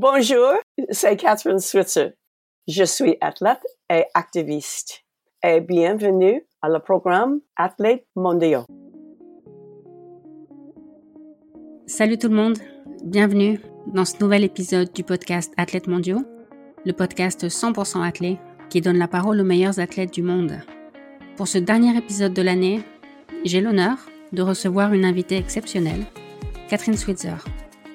Bonjour, c'est Catherine Switzer. Je suis athlète et activiste. Et bienvenue à le programme Athlètes mondiaux. Salut tout le monde, bienvenue dans ce nouvel épisode du podcast Athlètes mondiaux, le podcast 100% athlète qui donne la parole aux meilleurs athlètes du monde. Pour ce dernier épisode de l'année, j'ai l'honneur de recevoir une invitée exceptionnelle, Catherine Switzer,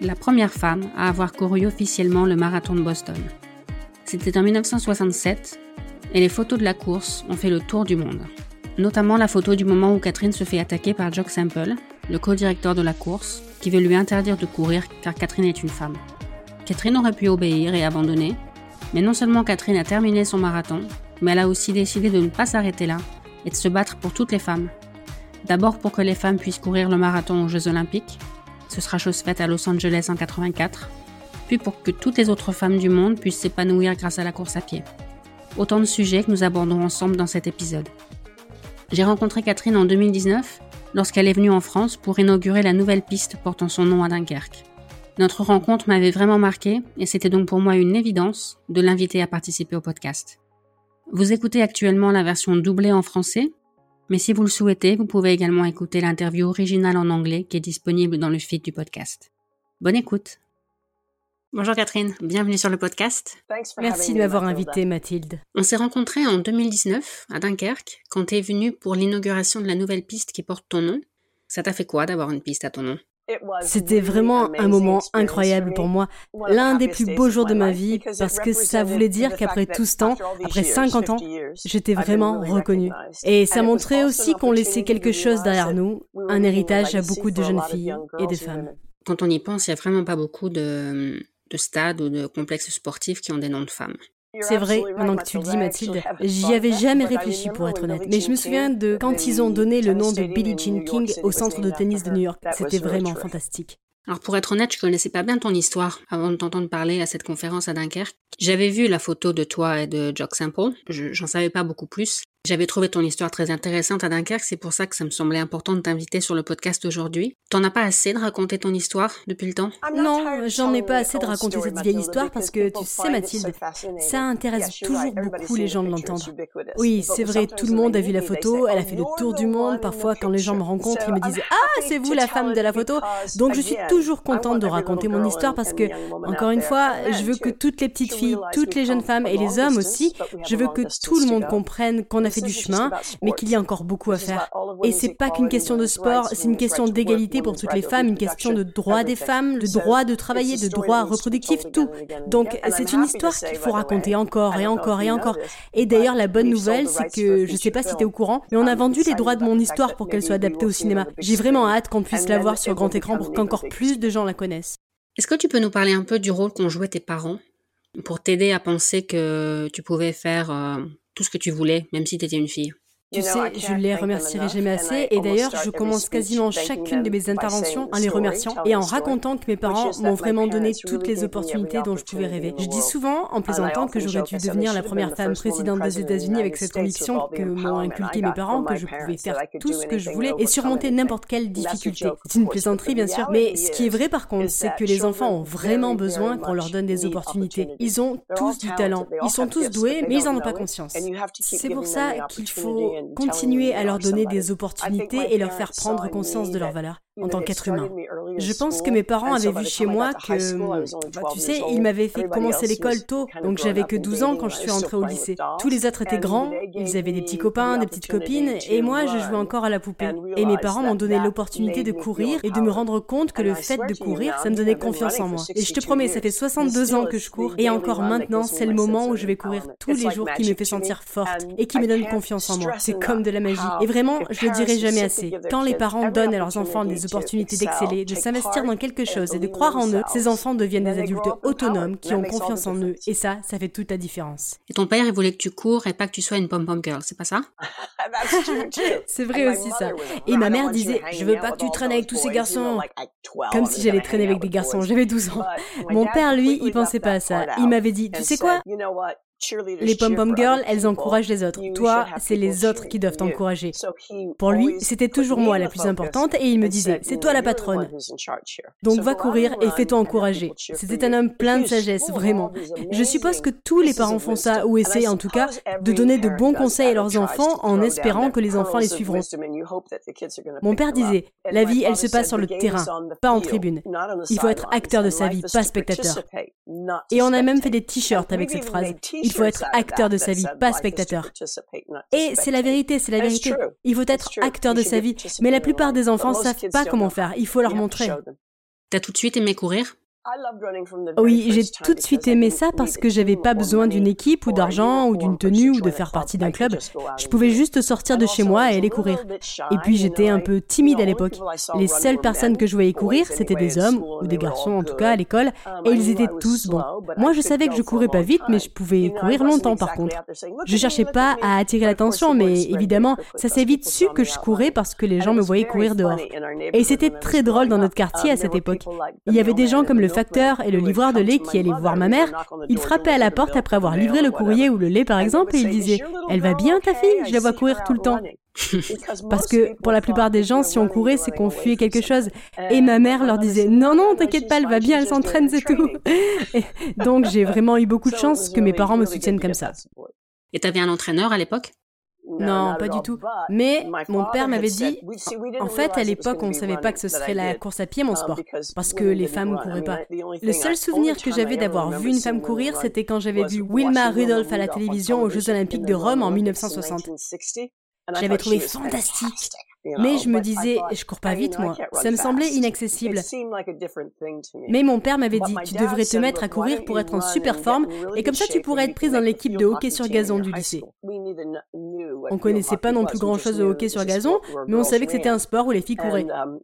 la première femme à avoir couru officiellement le marathon de Boston. C'était en 1967 et les photos de la course ont fait le tour du monde. Notamment la photo du moment où Catherine se fait attaquer par Jock Sample, le co-directeur de la course, qui veut lui interdire de courir car Catherine est une femme. Catherine aurait pu obéir et abandonner, mais non seulement Catherine a terminé son marathon, mais elle a aussi décidé de ne pas s'arrêter là et de se battre pour toutes les femmes. D'abord pour que les femmes puissent courir le marathon aux Jeux Olympiques, ce sera chose faite à Los Angeles en 84, puis pour que toutes les autres femmes du monde puissent s'épanouir grâce à la course à pied. Autant de sujets que nous abordons ensemble dans cet épisode. J'ai rencontré Catherine en 2019 lorsqu'elle est venue en France pour inaugurer la nouvelle piste portant son nom à Dunkerque. Notre rencontre m'avait vraiment marqué et c'était donc pour moi une évidence de l'inviter à participer au podcast. Vous écoutez actuellement la version doublée en français, mais si vous le souhaitez, vous pouvez également écouter l'interview originale en anglais qui est disponible dans le feed du podcast. Bonne écoute. Bonjour Catherine, bienvenue sur le podcast. Merci de m'avoir invitée Mathilde. On s'est rencontrés en 2019 à Dunkerque quand tu es venue pour l'inauguration de la nouvelle piste qui porte ton nom. Ça t'a fait quoi d'avoir une piste à ton nom? C'était vraiment un moment incroyable pour moi, l'un des plus beaux jours de ma vie, parce que ça voulait dire qu'après tout ce temps, après 50 ans, j'étais vraiment reconnue. Et ça montrait aussi qu'on laissait quelque chose derrière nous, un héritage à beaucoup de jeunes filles et de femmes. Quand on y pense, il n'y a vraiment pas beaucoup de, de stades ou de complexes sportifs qui ont des noms de femmes. C'est vrai, maintenant que tu le dis Mathilde, j'y avais jamais réfléchi pour être honnête, mais je me souviens de quand ils ont donné le nom de Billie Jean King au centre de tennis de New York. C'était vraiment fantastique. Alors pour être honnête, je connaissais pas bien ton histoire avant de t'entendre parler à cette conférence à Dunkerque. J'avais vu la photo de toi et de Jock Sample, j'en savais pas beaucoup plus. J'avais trouvé ton histoire très intéressante à Dunkerque, c'est pour ça que ça me semblait important de t'inviter sur le podcast aujourd'hui. T'en as pas assez de raconter ton histoire depuis le temps? Non, j'en ai pas assez de raconter cette vieille histoire parce que tu sais Mathilde, ça intéresse toujours beaucoup les gens de l'entendre. Oui, c'est vrai, tout le monde a vu la photo, elle a fait le tour du monde, parfois quand les gens me rencontrent, ils me disent "Ah, c'est vous la femme de la photo?" Donc je suis toujours contente de raconter mon histoire parce que encore une fois, je veux que toutes les petites filles, toutes les jeunes femmes et les hommes aussi, je veux que tout le monde comprenne qu'on a fait du chemin, mais qu'il y a encore beaucoup à faire. Et c'est pas qu'une question de sport, c'est une question d'égalité pour toutes les femmes, une question de droit des femmes, de droit de travailler, de droit reproductif, tout. Donc c'est une histoire qu'il faut raconter encore et encore et encore. Et d'ailleurs, la bonne nouvelle, c'est que, je sais pas si t'es au courant, mais on a vendu les droits de mon histoire pour qu'elle soit adaptée au cinéma. J'ai vraiment hâte qu'on puisse la voir sur grand écran pour qu'encore plus de gens la connaissent. Est-ce que tu peux nous parler un peu du rôle qu'ont joué tes parents pour t'aider à penser que tu pouvais faire euh, tout ce que tu voulais, même si tu étais une fille. Tu sais, je les remercierai jamais assez. Et d'ailleurs, je commence quasiment chacune de mes interventions en les remerciant et en racontant que mes parents m'ont vraiment donné toutes les opportunités dont je pouvais rêver. Je dis souvent, en plaisantant, que j'aurais dû devenir la première femme présidente des États-Unis avec cette conviction que m'ont inculqué mes parents, que je pouvais faire tout ce que je voulais et surmonter n'importe quelle difficulté. C'est une plaisanterie, bien sûr. Mais ce qui est vrai, par contre, c'est que les enfants ont vraiment besoin qu'on leur donne des opportunités. Ils ont tous du talent. Ils sont tous doués, mais ils n'en ont pas conscience. C'est pour ça qu'il faut continuer à leur donner des opportunités et leur faire prendre conscience de leurs valeurs en tant qu'être humain. Je pense que mes parents avaient vu chez moi que, bah, tu sais, ils m'avaient fait commencer l'école tôt, donc j'avais que 12 ans quand je suis entrée au lycée. Tous les autres étaient grands, ils avaient des petits copains, des petites copines, et moi je jouais encore à la poupée. Et mes parents m'ont donné l'opportunité de courir et de me rendre compte que le fait de courir, ça me donnait confiance en moi. Et je te promets, ça fait 62 ans que je cours, et encore maintenant, c'est le moment où je vais courir tous les jours qui me fait sentir forte et qui me donne confiance en moi. C'est comme de la magie. Et vraiment, je le dirai jamais assez. Quand les parents donnent à leurs enfants des opportunités d'exceller, de s'investir dans quelque chose et de croire en eux, ces enfants deviennent des adultes autonomes qui ont confiance en eux. Et ça, ça fait toute la différence. Et ton père, il voulait que tu cours et pas que tu sois une pom-pom girl, c'est pas ça? C'est vrai aussi ça. Et ma mère disait, je veux pas que tu traînes avec tous ces garçons. Comme si j'allais traîner avec des garçons, j'avais 12 ans. Mon père, lui, il pensait pas à ça. Il m'avait dit, tu sais quoi Les pom-pom girls, elles encouragent les autres. Toi, c'est les autres qui doivent t'encourager. Pour lui, c'était toujours moi la plus importante et il me disait, c'est toi la patronne. Donc va courir et fais-toi encourager. C'était un homme plein de sagesse, vraiment. Je suppose que tous les parents font ça, ou essayent en tout cas, de donner de bons conseils à leurs enfants en espérant que les enfants les suivront. Mon père disait, la vie, elle se passe sur le terrain, pas en tribune. Il faut être acteur de sa vie, pas spectateur. Et on a même fait des t-shirts avec cette phrase. Il faut être acteur de sa vie, pas spectateur. Et c'est la vérité, c'est la vérité. Il faut être acteur de sa vie. Mais la plupart des enfants savent pas comment faire. Il faut leur montrer. T'as tout de suite aimé courir? Oui, j'ai tout de suite aimé ça parce que j'avais pas besoin d'une équipe ou d'argent ou d'une tenue ou de faire partie d'un club. Je pouvais juste sortir de chez moi et aller courir. Et puis j'étais un peu timide à l'époque. Les seules personnes que je voyais courir, c'était des hommes ou des garçons en tout cas à l'école et ils étaient tous bons. Moi, je savais que je courais pas vite, mais je pouvais courir longtemps par contre. Je cherchais pas à attirer l'attention, mais évidemment, ça s'est vite su que je courais parce que les gens me voyaient courir dehors. Et c'était très drôle dans notre quartier à cette époque. Il y avait des gens comme le facteur et le livreur de lait qui allait voir ma mère, il frappait à la porte après avoir livré le courrier ou le lait par exemple et il disait Elle va bien ta fille? Je la vois courir tout le temps. Parce que pour la plupart des gens, si on courait, c'est qu'on fuyait quelque chose. Et ma mère leur disait Non, non, t'inquiète pas, elle va bien, elle s'entraîne, c'est tout. donc j'ai vraiment eu beaucoup de chance que mes parents me soutiennent comme ça. Et t'avais un entraîneur à l'époque? Non, pas du tout. Mais mon père m'avait dit, en fait, à l'époque, on ne savait pas que ce serait la course à pied mon sport, parce que les femmes ne couraient pas. Le seul souvenir que j'avais d'avoir vu une femme courir, c'était quand j'avais vu Wilma Rudolph à la télévision aux Jeux Olympiques de Rome en 1960. J'avais trouvé fantastique. Mais je me disais, je cours pas vite, moi. Ça me semblait inaccessible. Mais mon père m'avait dit, tu devrais te mettre à courir pour être en super forme, et comme ça tu pourrais être prise dans l'équipe de hockey sur gazon du lycée. On connaissait pas non plus grand chose de hockey sur gazon, mais on savait que c'était un sport où les filles couraient. Um,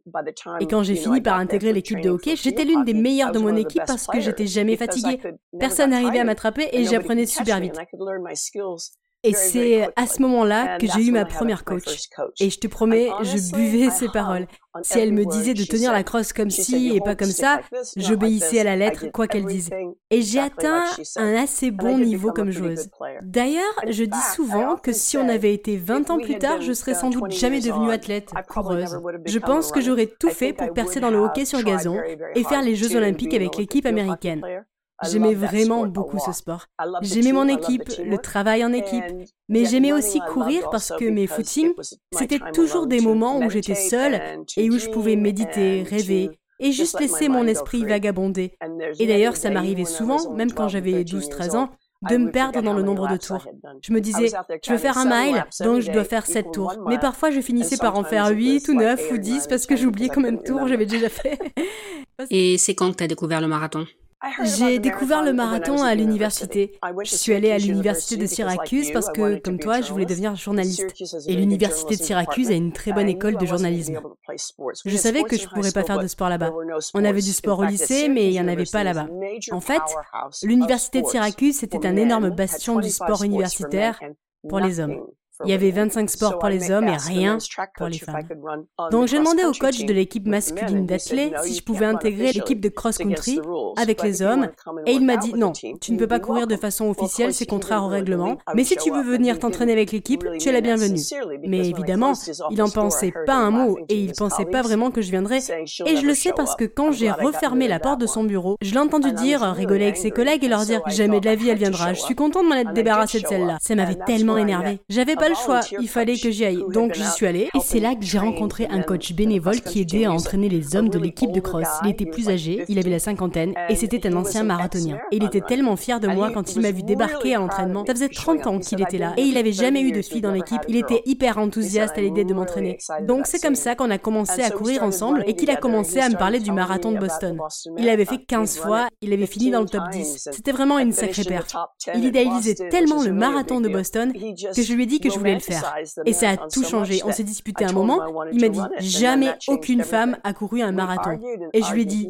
et quand j'ai fini par intégrer l'équipe de hockey, j'étais l'une des meilleures de mon équipe parce que j'étais jamais fatiguée. Personne n'arrivait à m'attraper et j'apprenais super vite. Et c'est à ce moment-là que j'ai eu ma première coach. Et je te promets, je buvais ses paroles. Si elle me disait de tenir la crosse comme ci et pas comme ça, j'obéissais à la lettre, quoi qu'elle dise. Et j'ai atteint un assez bon niveau comme joueuse. D'ailleurs, je dis souvent que si on avait été 20 ans plus tard, je serais sans doute jamais devenue athlète, coureuse. Je pense que j'aurais tout fait pour percer dans le hockey sur gazon et faire les Jeux olympiques avec l'équipe américaine. J'aimais vraiment beaucoup ce sport. J'aimais mon équipe, le travail en équipe, mais j'aimais aussi courir parce que mes footings, c'était toujours des moments où j'étais seule et où je pouvais méditer, rêver et juste laisser mon esprit vagabonder. Et d'ailleurs, ça m'arrivait souvent, même quand j'avais 12-13 ans, de me perdre dans le nombre de tours. Je me disais, je veux faire un mile, donc je dois faire 7 tours. Mais parfois, je finissais par en faire 8 ou 9 ou 10 parce que j'oubliais combien de tours j'avais déjà fait. Et c'est quand que tu as découvert le marathon j'ai découvert le marathon à l'université. Je suis allée à l'université de Syracuse parce que, comme toi, je voulais devenir journaliste. Et l'université de Syracuse a une très bonne école de journalisme. Je savais que je ne pourrais pas faire de sport là-bas. On avait du sport au lycée, mais il n'y en avait pas là-bas. En fait, l'université de Syracuse, c'était un énorme bastion du sport universitaire pour les hommes. Il y avait 25 sports pour les hommes et rien pour les femmes. Donc j'ai demandé au coach de l'équipe masculine d'athlètes si je pouvais intégrer l'équipe de cross-country avec les hommes et il m'a dit non, tu ne peux pas courir de façon officielle, c'est contraire au règlement, mais si tu veux venir t'entraîner avec l'équipe, tu es la bienvenue. Mais évidemment, il n'en pensait pas un mot et il pensait pas vraiment que je viendrais et je le sais parce que quand j'ai refermé la porte de son bureau, je l'ai entendu dire, rigoler avec ses collègues et leur dire jamais de la vie elle viendra, je suis content de m'en être débarrassé de celle-là. Ça m'avait tellement énervé. J'avais pas le choix, il fallait que j'y aille. Donc j'y suis allée et c'est là que j'ai rencontré un coach bénévole qui aidait à entraîner les hommes de l'équipe de cross. Il était plus âgé, il avait la cinquantaine et c'était un ancien marathonien. Et il était tellement fier de moi quand il m'a vu débarquer à l'entraînement. Ça faisait 30 ans qu'il était là et il avait jamais eu de fille dans l'équipe. Il était hyper enthousiaste à l'idée de m'entraîner. Donc c'est comme ça qu'on a commencé à courir ensemble et qu'il a commencé à me parler du marathon de Boston. Il avait fait 15 fois, il avait fini dans le top 10. C'était vraiment une sacrée perte. Il idéalisait tellement le marathon de Boston que je lui ai dit que je voulais le faire. Et ça a tout changé. On s'est disputé un moment. Il m'a dit jamais aucune femme a couru un marathon. Et je lui ai dit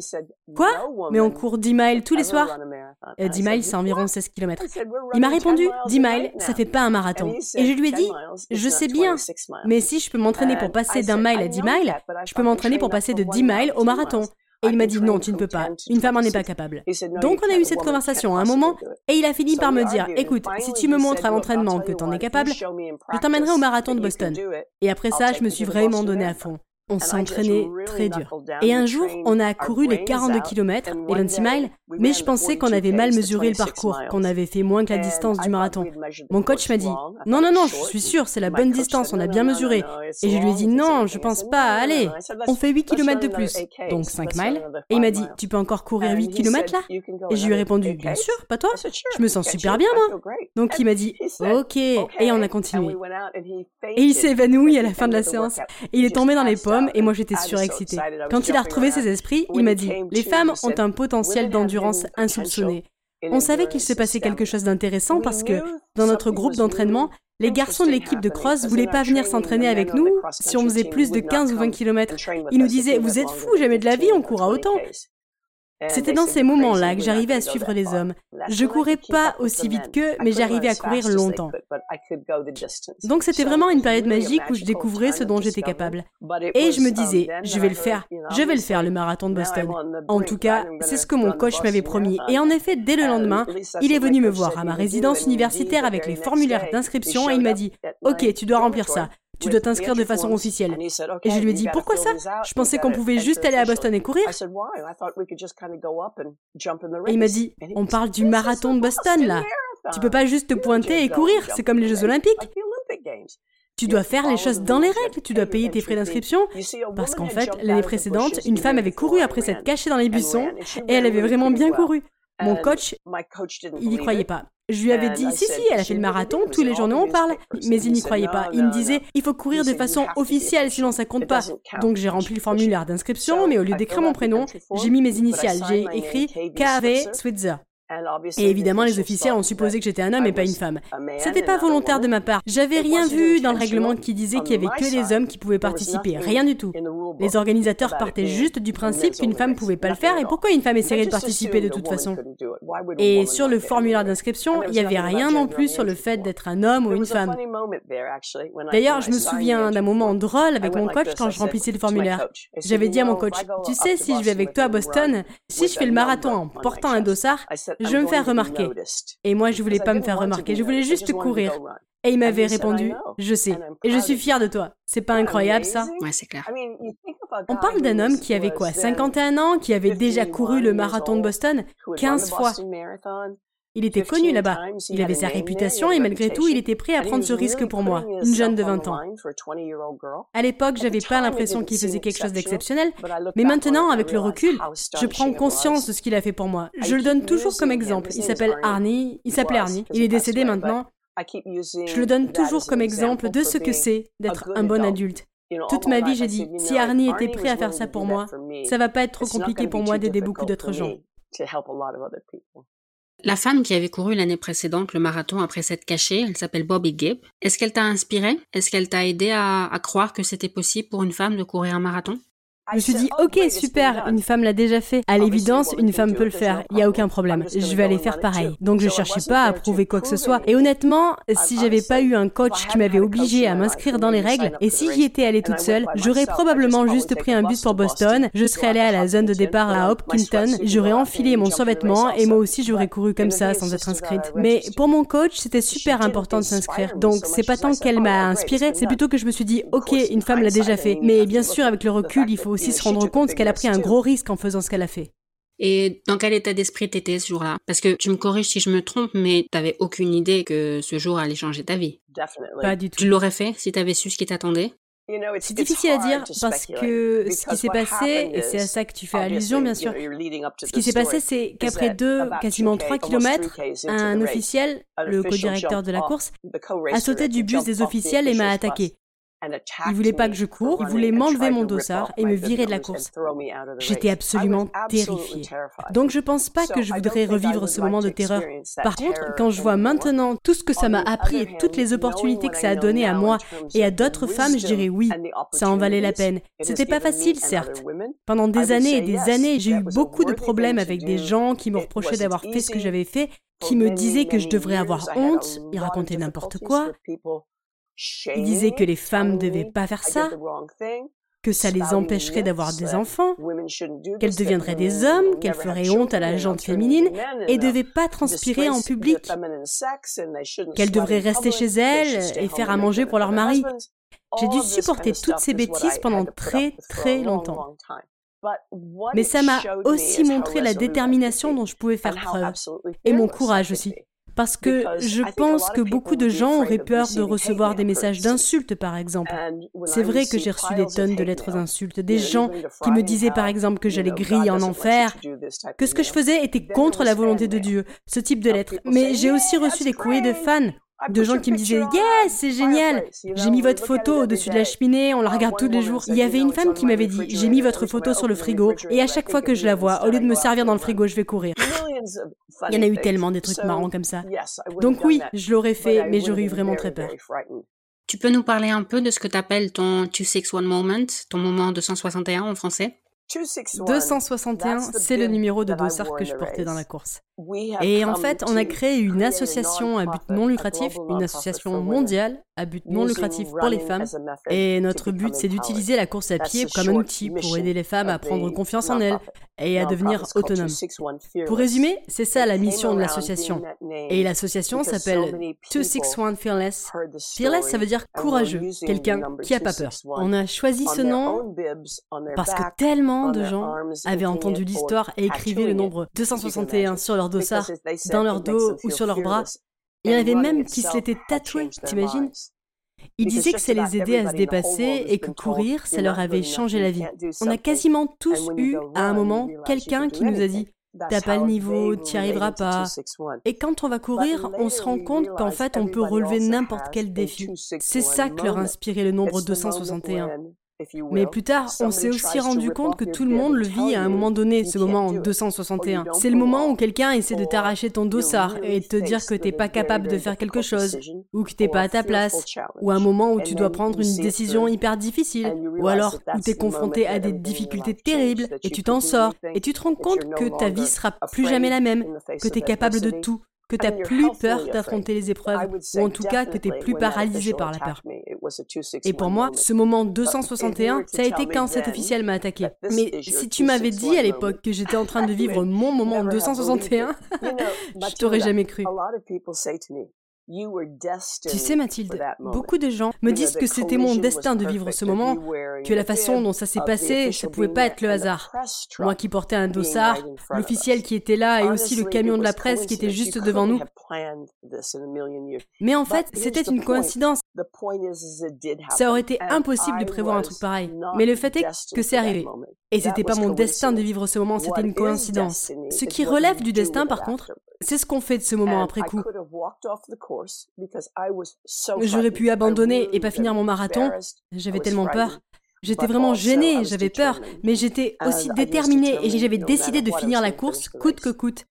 quoi Mais on court 10 miles tous les soirs 10 miles, c'est environ 16 km. Il m'a répondu 10 miles, ça fait pas un marathon. Et je lui ai dit je sais bien, mais si je peux m'entraîner pour passer d'un mile à 10 miles, je peux m'entraîner pour passer de 10 miles au marathon. Et il m'a dit non, tu ne peux pas. Une femme n'en est pas capable. Donc on a eu cette conversation à un moment et il a fini par me dire, écoute, si tu me montres à l'entraînement que tu en es capable, je t'emmènerai au marathon de Boston. Et après ça, je me suis vraiment donné à fond. On s'entraînait très dur. Et un jour, on a couru les 42 km et 26 miles, mais je pensais qu'on avait mal mesuré le parcours, qu'on avait fait moins que la distance du marathon. Mon coach m'a dit Non, non, non, je suis sûr, c'est la bonne distance, on a bien mesuré. Et je lui ai dit Non, je pense pas, allez, on fait 8 km de plus, donc 5 miles. Et il m'a dit Tu peux encore courir 8 km là Et je lui ai répondu Bien sûr, pas toi. Je me sens super bien, moi. Donc il m'a dit Ok, et on a continué. Et il s'est évanoui à la fin de la séance. Et il est tombé dans les pommes et moi j'étais surexcitée. Quand il a retrouvé ses esprits, il m'a dit Les femmes ont un potentiel d'endurance insoupçonné. On savait qu'il se passait quelque chose d'intéressant parce que, dans notre groupe d'entraînement, les garçons de l'équipe de cross voulaient pas venir s'entraîner avec nous si on faisait plus de 15 ou 20 km. Ils nous disaient Vous êtes fous, jamais de la vie, on court à autant. C'était dans ces moments-là que j'arrivais à suivre les hommes. Je courais pas aussi vite qu'eux, mais j'arrivais à courir longtemps. Donc c'était vraiment une période magique où je découvrais ce dont j'étais capable. Et je me disais, je vais le faire, je vais le faire le marathon de Boston. En tout cas, c'est ce que mon coach m'avait promis. Et en effet, dès le lendemain, il est venu me voir à ma résidence universitaire avec les formulaires d'inscription et il m'a dit, OK, tu dois remplir ça tu dois t'inscrire de façon officielle. Et je lui ai dit, pourquoi ça? Je pensais qu'on pouvait juste aller à Boston et courir. Et il m'a dit, on parle du marathon de Boston là. Tu peux pas juste te pointer et courir, c'est comme les Jeux olympiques. Tu dois faire les choses dans les règles, tu dois payer tes frais d'inscription, parce qu'en fait, l'année précédente, une femme avait couru après s'être cachée dans les buissons, et elle avait vraiment bien couru. Mon coach, il n'y croyait pas. Je lui avais dit, si, si, elle a fait le marathon, tous les journaux en parlent. Mais il n'y croyait pas. Il me disait, il faut courir de façon officielle, sinon ça compte pas. Donc j'ai rempli le formulaire d'inscription, mais au lieu d'écrire mon prénom, j'ai mis mes initiales. J'ai écrit KV Switzer. Et évidemment, les officiels ont supposé que j'étais un homme et pas une femme. C'était pas volontaire de ma part. J'avais rien vu dans le règlement qui disait qu'il y avait que les hommes qui pouvaient participer. Rien du tout. Les organisateurs partaient juste du principe qu'une femme pouvait pas le faire et pourquoi une femme essaierait de participer de toute façon. Et sur le formulaire d'inscription, il y avait rien non plus sur le fait d'être un homme ou une femme. D'ailleurs, je me souviens d'un moment drôle avec mon coach quand je remplissais le formulaire. J'avais dit à mon coach, tu sais, si je vais avec toi à Boston, si je fais le marathon en portant un dossard, je veux me faire remarquer. Et moi, je voulais pas me faire remarquer, je voulais juste courir. Et il m'avait répondu, je sais, et je suis fier de toi. C'est pas incroyable ça? Ouais, c'est clair. On parle d'un homme qui avait quoi? 51 ans, qui avait déjà couru le marathon de Boston? 15 fois. Il était connu là-bas. Il avait sa réputation et malgré tout, il était prêt à prendre ce risque pour moi, une jeune de 20 ans. À l'époque, j'avais pas l'impression qu'il faisait quelque chose d'exceptionnel, mais maintenant, avec le recul, je prends conscience de ce qu'il a fait pour moi. Je le donne toujours comme exemple. Il s'appelle Arnie, il s'appelait Arnie. Il est décédé maintenant. Je le donne toujours comme exemple de ce que c'est d'être un bon adulte. Toute ma vie, j'ai dit, si Arnie était prêt à faire ça pour moi, ça va pas être trop compliqué pour moi d'aider beaucoup d'autres gens. La femme qui avait couru l'année précédente le marathon après s'être cachée, elle s'appelle Bobby Gibb. Est-ce qu'elle t'a inspiré? Est-ce qu'elle t'a aidé à, à croire que c'était possible pour une femme de courir un marathon? Je me suis dit, ok, super, une femme l'a déjà fait. À l'évidence, une femme peut le faire. Il n'y a aucun problème. Je vais aller faire pareil. Donc je cherchais pas à prouver quoi que ce soit. Et honnêtement, si j'avais pas eu un coach qui m'avait obligé à m'inscrire dans les règles, et si j'y étais allée toute seule, j'aurais probablement juste pris un bus pour Boston, je serais allée à la zone de départ à Hopkinton, j'aurais enfilé mon survêtement et moi aussi j'aurais couru comme ça sans être inscrite. Mais pour mon coach, c'était super important de s'inscrire. Donc c'est pas tant qu'elle m'a inspirée, c'est plutôt que je me suis dit, ok, une femme l'a déjà fait. Mais bien sûr, avec le recul, il faut aussi se rendre compte qu'elle a pris un gros risque en faisant ce qu'elle a fait. Et dans quel état d'esprit t'étais ce jour-là? Parce que tu me corriges si je me trompe, mais t'avais aucune idée que ce jour allait changer ta vie. Pas du tout. Tu l'aurais fait si t'avais su ce qui t'attendait? C'est difficile à dire parce que ce qui s'est passé, et c'est à ça que tu fais allusion bien sûr, ce qui s'est passé c'est qu'après deux, quasiment trois kilomètres, un officiel, le co-directeur de la course, a sauté du bus des officiels et m'a attaqué. Il voulait pas que je cours, il voulait m'enlever mon dossard et me virer de la course. J'étais absolument terrifiée. Donc je pense pas que je voudrais revivre ce moment de terreur. Par contre, quand je vois maintenant tout ce que ça m'a appris et toutes les opportunités que ça a donné à moi et à d'autres femmes, je dirais oui, ça en valait la peine. C'était pas facile, certes. Pendant des années et des années, j'ai eu beaucoup de problèmes avec des gens qui me reprochaient d'avoir fait ce que j'avais fait, qui me disaient que je devrais avoir honte, ils racontaient n'importe quoi. Il disait que les femmes ne devaient pas faire ça. que ça les empêcherait d'avoir des enfants, qu'elles deviendraient des hommes, qu'elles feraient honte à la jante féminine et ne devaient pas transpirer en public, qu'elles devraient rester chez elles et faire à manger pour leur mari. J'ai dû supporter toutes ces bêtises pendant très très longtemps. Mais ça m'a aussi montré la détermination dont je pouvais faire preuve, et mon courage aussi. Parce que je pense que beaucoup de gens auraient peur de recevoir des messages d'insultes, par exemple. C'est vrai que j'ai reçu des tonnes de lettres d'insultes, des gens qui me disaient, par exemple, que j'allais griller en enfer, que ce que je faisais était contre la volonté de Dieu, ce type de lettres. Mais j'ai aussi reçu des courriers de fans de gens qui me disaient Yes, c'est génial J'ai mis votre photo au-dessus de la cheminée, on la regarde tous les jours. Il y avait une femme qui m'avait dit J'ai mis votre photo sur le frigo, et à chaque fois que je la vois, au lieu de me servir dans le frigo, je vais courir. Il y en a eu tellement des trucs marrants comme ça. Donc oui, je l'aurais fait, mais j'aurais eu vraiment très peur. Tu peux nous parler un peu de ce que tu appelles ton 261 moment, ton moment 261 en français? 261, c'est le numéro de dossard que je portais dans la course. Et en fait, on a créé une association à but non lucratif, une association mondiale à but non lucratif pour les femmes. Et notre but, c'est d'utiliser la course à pied comme un outil pour aider les femmes à prendre confiance en elles et à devenir autonomes. Pour résumer, c'est ça la mission de l'association. Et l'association s'appelle 261 Fearless. Fearless, ça veut dire courageux, quelqu'un qui a pas peur. On a choisi ce nom parce que tellement de gens avaient entendu l'histoire et écrivaient le nombre 261 sur leur dossard, dans leur dos ou sur leurs bras. Il y en avait même qui se l'étaient tatoués, t'imagines ils disaient que ça les aidait à se dépasser et que courir, ça leur avait changé la vie. On a quasiment tous eu, à un moment, quelqu'un qui nous a dit T'as pas le niveau, t'y arriveras pas. Et quand on va courir, on se rend compte qu'en fait, on peut relever n'importe quel défi. C'est ça que leur inspirait le nombre 261. Mais plus tard, on s'est aussi rendu compte que tout le monde le vit à un moment donné, ce moment en 261. C'est le moment où quelqu'un essaie de t'arracher ton dossard et de te dire que t'es pas capable de faire quelque chose, ou que t'es pas à ta place, ou un moment où tu dois prendre une décision hyper difficile, ou alors où t'es confronté à des difficultés terribles et tu t'en sors, et tu te rends compte que ta vie sera plus jamais la même, que t'es capable de tout, que tu n'as plus peur d'affronter les épreuves, ou en tout cas que tu n'es plus paralysé par la peur. Et pour moi, ce moment 261, ça a été quand cet officiel m'a attaqué. Mais si tu m'avais dit à l'époque que j'étais en train de vivre mon moment 261, je t'aurais jamais cru. Tu sais, Mathilde, beaucoup de gens me disent que c'était mon destin de vivre ce moment, que la façon dont ça s'est passé, ça pouvait pas être le hasard. Moi qui portais un dossard, l'officiel qui était là et aussi le camion de la presse qui était juste devant nous. Mais en fait, c'était une coïncidence. Ça aurait été impossible de prévoir un truc pareil. Mais le fait est que c'est arrivé. Et c'était pas mon destin de vivre ce moment, c'était une coïncidence. Ce qui relève du destin, par contre, c'est ce qu'on fait de ce moment après coup. J'aurais pu abandonner et pas finir mon marathon. J'avais tellement peur. J'étais vraiment gênée, j'avais peur, mais j'étais aussi déterminée et j'avais décidé de finir la course coûte que coûte.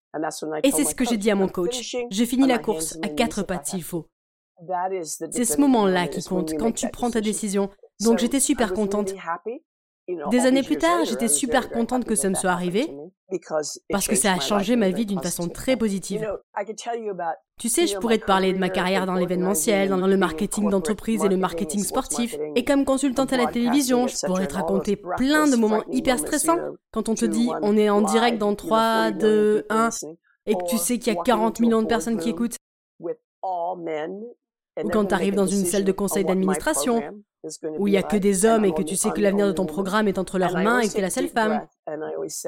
Et c'est ce que j'ai dit à mon coach. J'ai fini la course à quatre pattes s'il faut. C'est ce moment-là qui compte quand tu prends ta décision. Donc j'étais super contente. Des années plus tard, j'étais super contente que ça me soit arrivé parce que ça a changé ma vie d'une façon très positive. Tu sais, je pourrais te parler de ma carrière dans l'événementiel, dans le marketing d'entreprise et le marketing sportif. Et comme consultante à la télévision, je pourrais te raconter plein de moments hyper stressants quand on te dit on est en direct dans 3, 2, 1 et que tu sais qu'il y a 40 millions de personnes qui écoutent. Ou quand tu arrives dans une salle de conseil d'administration où il n'y a que des hommes et que tu sais que l'avenir de ton programme est entre leurs mains et que tu es la seule femme.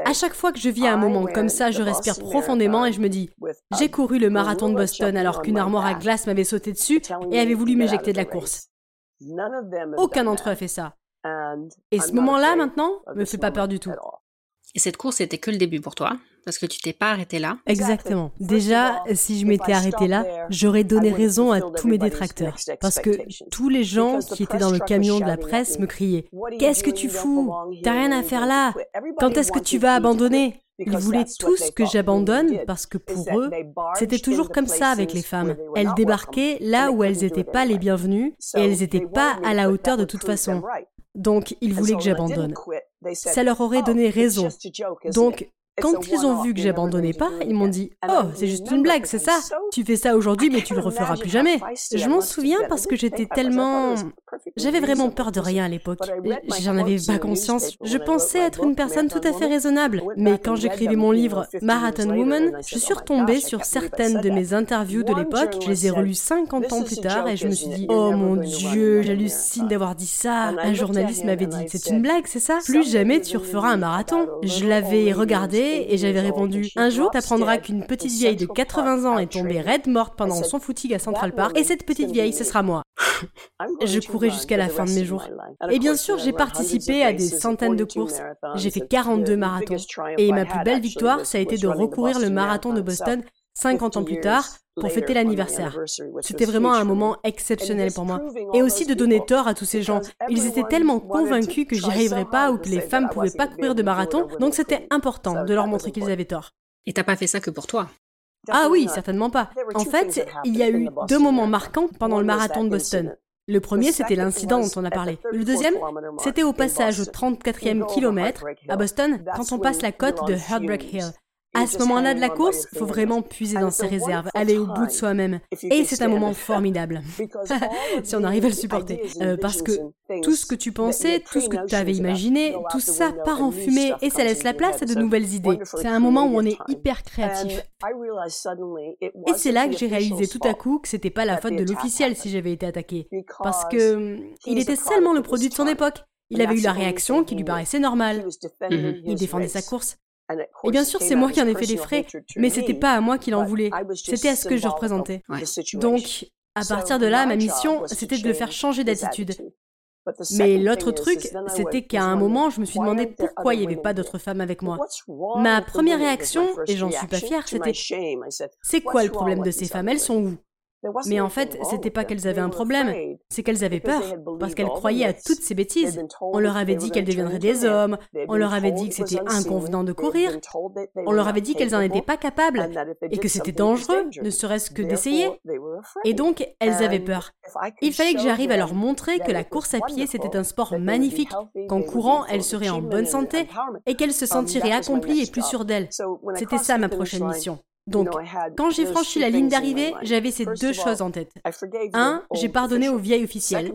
À chaque fois que je vis un moment comme ça, je respire profondément et je me dis, j'ai couru le marathon de Boston alors qu'une armoire à glace m'avait sauté dessus et avait voulu m'éjecter de la course. Aucun d'entre eux a fait ça. Et ce moment-là, maintenant, me fait pas peur du tout. Et cette course, c'était que le début pour toi, parce que tu t'es pas arrêté là. Exactement. Déjà, si je m'étais arrêté là, j'aurais donné raison à tous mes détracteurs. Parce que tous les gens qui étaient dans le camion de la presse me criaient Qu'est-ce que tu fous? T'as rien à faire là Quand est-ce que tu vas abandonner? ils voulaient tous que j'abandonne parce que pour eux, c'était toujours comme ça avec les femmes. Elles débarquaient là où elles n'étaient pas les bienvenues et elles n'étaient pas à la hauteur de toute façon. Donc, ils voulaient que j'abandonne. Ça leur aurait donné raison. Donc, quand ils ont vu que j'abandonnais pas, ils m'ont dit Oh, c'est juste une blague, c'est ça. Tu fais ça aujourd'hui, mais tu le referas plus jamais. Je m'en souviens parce que j'étais tellement J'avais vraiment peur de rien à l'époque. J'en avais pas conscience. Je pensais être une personne tout à fait raisonnable. Mais quand j'écrivais mon livre Marathon Woman, je suis retombée sur certaines de mes interviews de l'époque. Je les ai relues 50 ans plus tard et je me suis dit, oh mon Dieu, j'hallucine d'avoir dit ça. Un journaliste m'avait dit, c'est une blague, c'est ça? Plus jamais tu referas un marathon. Je l'avais regardé et j'avais répondu, un jour t'apprendras qu'une petite vieille de 80 ans est tombée raide morte pendant son footing à Central Park et cette petite vieille, ce sera moi. Je jusqu'à la fin de mes jours. Et bien sûr, j'ai participé à des centaines de courses. J'ai fait 42 marathons. Et ma plus belle victoire, ça a été de recourir le marathon de Boston 50 ans plus tard pour fêter l'anniversaire. C'était vraiment un moment exceptionnel pour moi. Et aussi de donner tort à tous ces gens. Ils étaient tellement convaincus que j'y arriverais pas ou que les femmes pouvaient pas courir de marathon, donc c'était important de leur montrer qu'ils avaient tort. Et t'as pas fait ça que pour toi? Ah oui, certainement pas. En fait, il y a eu deux moments marquants pendant le marathon de Boston. Le premier, c'était l'incident dont on a parlé. Le deuxième, c'était au passage au 34e kilomètre à Boston, quand on passe la côte de Heartbreak Hill. À ce moment-là de la course, il faut vraiment puiser dans ses réserves, aller au bout de soi-même. Et c'est un moment formidable, si on arrive à le supporter. Euh, parce que tout ce que tu pensais, tout ce que tu avais imaginé, tout ça part en fumée et ça laisse la place à de nouvelles idées. C'est un moment où on est hyper créatif. Et c'est là que j'ai réalisé tout à coup que c'était pas la faute de l'officiel si j'avais été attaqué. Parce que hum, il était seulement le produit de son époque. Il avait eu la réaction qui lui paraissait normale. Il défendait sa course. Et bien sûr, c'est moi qui en ai fait les frais, mais c'était pas à moi qu'il en voulait, c'était à ce que je représentais. Donc, à partir de là, ma mission, c'était de le faire changer d'attitude. Mais l'autre truc, c'était qu'à un moment, je me suis demandé pourquoi il n'y avait pas d'autres femmes avec moi. Ma première réaction, et j'en suis pas fière, c'était C'est quoi le problème de ces femmes? Elles sont où? Mais en fait, c'était pas qu'elles avaient un problème, c'est qu'elles avaient peur, parce qu'elles croyaient à toutes ces bêtises. On leur avait dit qu'elles deviendraient des hommes, on leur avait dit que c'était inconvenant de courir, on leur avait dit qu'elles n'en étaient pas capables, et que c'était dangereux, ne serait-ce que d'essayer. Et donc, elles avaient peur. Il fallait que j'arrive à leur montrer que la course à pied, c'était un sport magnifique, qu'en courant, elles seraient en bonne santé, et qu'elles se sentiraient accomplies et plus sûres d'elles. C'était ça ma prochaine mission. Donc, quand j'ai franchi la ligne d'arrivée, j'avais ces deux choses en tête. Un, j'ai pardonné aux vieilles officielles.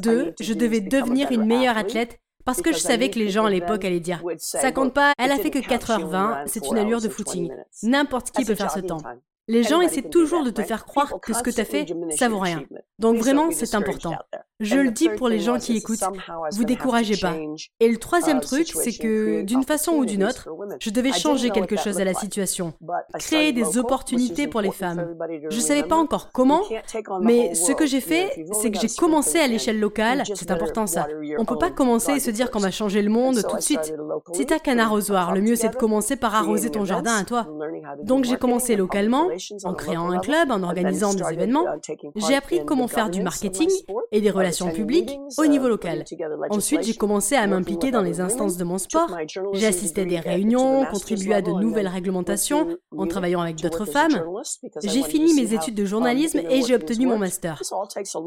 Deux, je devais devenir une meilleure athlète parce que je savais que les gens à l'époque allaient dire Ça compte pas, elle a fait que 4h20, c'est une allure de footing. N'importe qui peut faire ce temps. Les gens essaient toujours de te faire croire que ce que tu as fait, ça vaut rien. Donc vraiment, c'est important. Je le dis pour les gens qui écoutent, vous découragez pas. Et le troisième uh, truc, c'est que d'une façon ou d'une autre, je devais changer quelque chose à la situation, créer des opportunités pour les femmes. Je ne savais pas encore comment, mais ce que j'ai fait, c'est que j'ai commencé à l'échelle locale, c'est important ça. On ne peut pas commencer et se dire qu'on va changer le monde tout de suite. Si t'as qu'un arrosoir, le mieux c'est de commencer par arroser ton jardin à toi. Donc j'ai commencé localement, en créant un club, en organisant des événements. J'ai appris comment faire du marketing et des relations publiques au niveau local. Ensuite, j'ai commencé à m'impliquer dans les instances de mon sport. J'ai assisté à des réunions, contribué à de nouvelles réglementations en travaillant avec d'autres femmes. J'ai fini mes études de journalisme et j'ai obtenu mon master.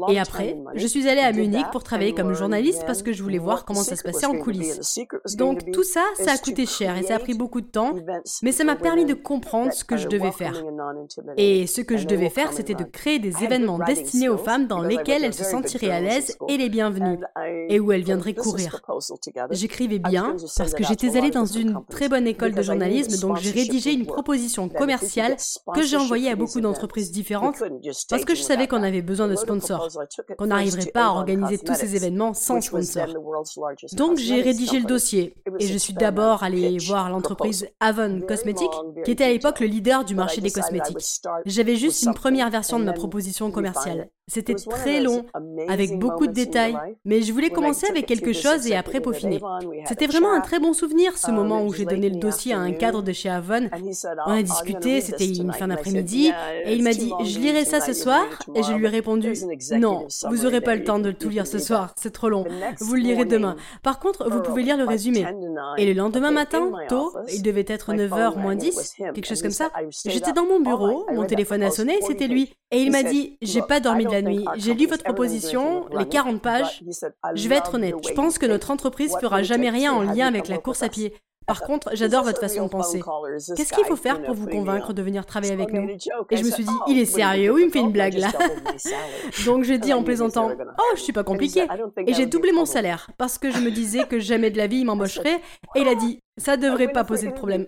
Et après, je suis allée à Munich pour travailler comme journaliste parce que je voulais voir comment ça se passait en coulisses. Donc tout ça, ça a coûté cher et ça a pris beaucoup de temps, mais ça m'a permis de comprendre ce que je devais faire. Et ce que je devais faire, c'était de créer des événements destinés aux femmes dans lesquels elles se sentiraient à l'aise et les bienvenus, et où elle viendrait courir. J'écrivais bien parce que j'étais allée dans une très bonne école de journalisme, donc j'ai rédigé une proposition commerciale que j'ai envoyée à beaucoup d'entreprises différentes parce que je savais qu'on avait besoin de sponsors, qu'on n'arriverait pas à organiser tous ces événements sans sponsors. Donc j'ai rédigé le dossier et je suis d'abord allée voir l'entreprise Avon Cosmetics, qui était à l'époque le leader du marché des cosmétiques. J'avais juste une première version de ma proposition commerciale. C'était très long, avec beaucoup de détails, mais je voulais commencer avec quelque chose et après peaufiner. C'était vraiment un très bon souvenir, ce moment où j'ai donné le dossier à un cadre de chez Avon. On a discuté, c'était une fin d'après-midi, et il m'a dit Je lirai ça ce soir. Et je lui ai répondu Non, vous n'aurez pas le temps de tout lire ce soir, c'est trop long. Vous le lirez demain. Par contre, vous pouvez lire le résumé. Et le lendemain matin, tôt, il devait être 9h moins 10, quelque chose comme ça, j'étais dans mon bureau, mon téléphone a sonné, c'était lui. Et il m'a dit J'ai pas dormi la nuit. J'ai lu votre proposition, les 40 pages. Je vais être honnête, je pense que notre entreprise fera jamais rien en lien avec la course à pied. Par contre, j'adore votre façon de penser. Qu'est-ce qu'il faut faire pour vous convaincre de venir travailler avec nous Et je me suis dit, il est sérieux il me fait une blague là Donc j'ai dit en plaisantant, oh, je suis pas compliqué. Et j'ai doublé mon salaire parce que je me disais que jamais de la vie il m'embaucherait. Et il a dit, ça devrait pas poser de problème.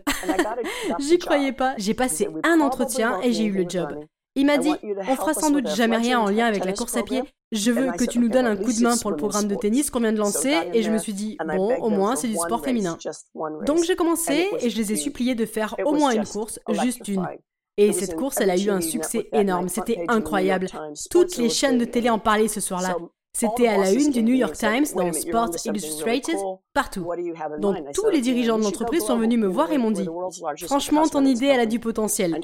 J'y croyais pas. J'ai passé un entretien et j'ai eu le job. Il m'a dit, on fera sans doute jamais rien en lien avec la course à pied. Je veux que tu nous donnes un coup de main pour le programme de tennis qu'on vient de lancer. Et je me suis dit, bon, au moins, c'est du sport féminin. Donc j'ai commencé et je les ai suppliés de faire au moins une course, juste une. Et cette course, elle a eu un succès énorme. C'était incroyable. Toutes les chaînes de télé en parlaient ce soir-là. C'était à la une du New York Times, dans Sports Illustrated, partout. Donc tous les dirigeants de l'entreprise sont venus me voir et m'ont dit Franchement, ton idée, elle a du potentiel.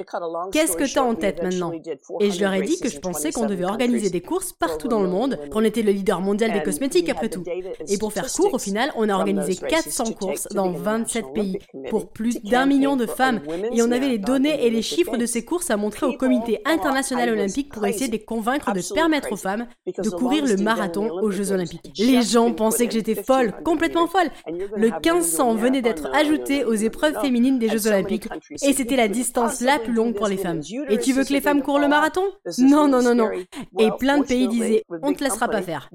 Qu'est-ce que tu as en tête maintenant Et je leur ai dit que je pensais qu'on devait organiser des courses partout dans le monde, qu'on était le leader mondial des cosmétiques après tout. Et pour faire court, au final, on a organisé 400 courses dans 27 pays pour plus d'un million de femmes. Et on avait les données et les chiffres de ces courses à montrer au comité international olympique pour essayer de les convaincre de permettre aux femmes de courir le marathon aux Jeux Olympiques. Les gens pensaient que j'étais folle, complètement folle. Le 1500 venait d'être ajouté aux épreuves féminines des Jeux Olympiques et c'était la distance la plus longue pour les femmes. Et tu veux que les femmes courent le marathon? Non, non, non, non. Et plein de pays disaient on ne te laissera pas faire.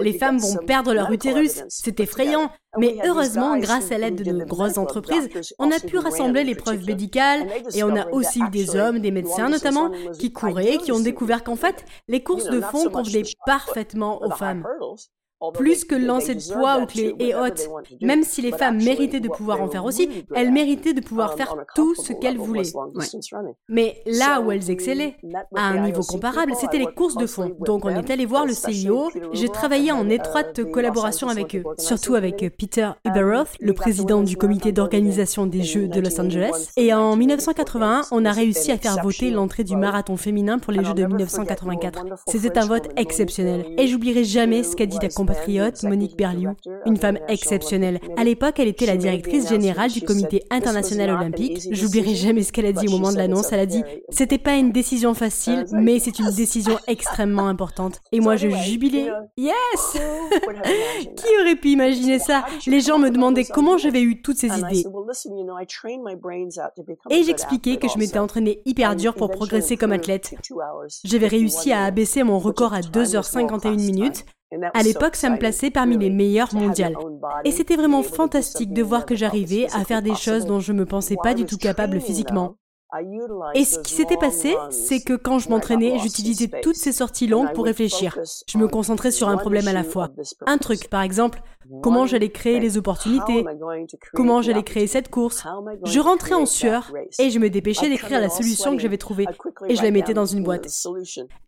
Les femmes vont perdre leur utérus. C'est effrayant. Mais heureusement, grâce à l'aide de nos grosses entreprises, on a pu rassembler les preuves médicales et on a aussi eu des hommes, des médecins notamment, qui couraient, qui ont découvert qu'en fait, les courses de fond convenaient parfaitement aux femmes plus que lancer de poids ou que les et hautes. Même si les femmes méritaient de pouvoir en faire aussi, elles méritaient de pouvoir faire tout ce qu'elles voulaient. Mais là où elles excellaient, à un niveau comparable, c'était les courses de fond. Donc on est allé voir le CIO. J'ai travaillé en étroite collaboration avec eux, surtout avec Peter Uberoth, le président du comité d'organisation des Jeux de Los Angeles. Et en 1981, on a réussi à faire voter l'entrée du marathon féminin pour les Jeux de 1984. C'était un vote exceptionnel. Et j'oublierai jamais ce qu'a dit la compatriote Monique Berliou, une femme exceptionnelle. À l'époque, elle était la directrice générale du comité international olympique. J'oublierai jamais ce qu'elle a dit au moment de l'annonce. Elle a dit C'était pas une décision facile, mais c'est une décision extrêmement importante. Et moi, je jubilais. Yes Qui aurait pu imaginer ça? Les gens me demandaient comment j'avais eu toutes ces idées. Et j'expliquais que je m'étais entraînée hyper dur pour progresser comme athlète. J'avais réussi à abaisser mon record à 2h51 minutes à l'époque, ça me plaçait parmi les meilleurs mondiales. Et c'était vraiment fantastique de voir que j'arrivais à faire des choses dont je ne me pensais pas du tout capable physiquement. Et ce qui s'était passé, c'est que quand je m'entraînais, j'utilisais toutes ces sorties longues pour réfléchir. Je me concentrais sur un problème à la fois. Un truc, par exemple, comment j'allais créer les opportunités, comment j'allais créer cette course? Je rentrais en sueur et je me dépêchais d'écrire la solution que j'avais trouvée et je la mettais dans une boîte.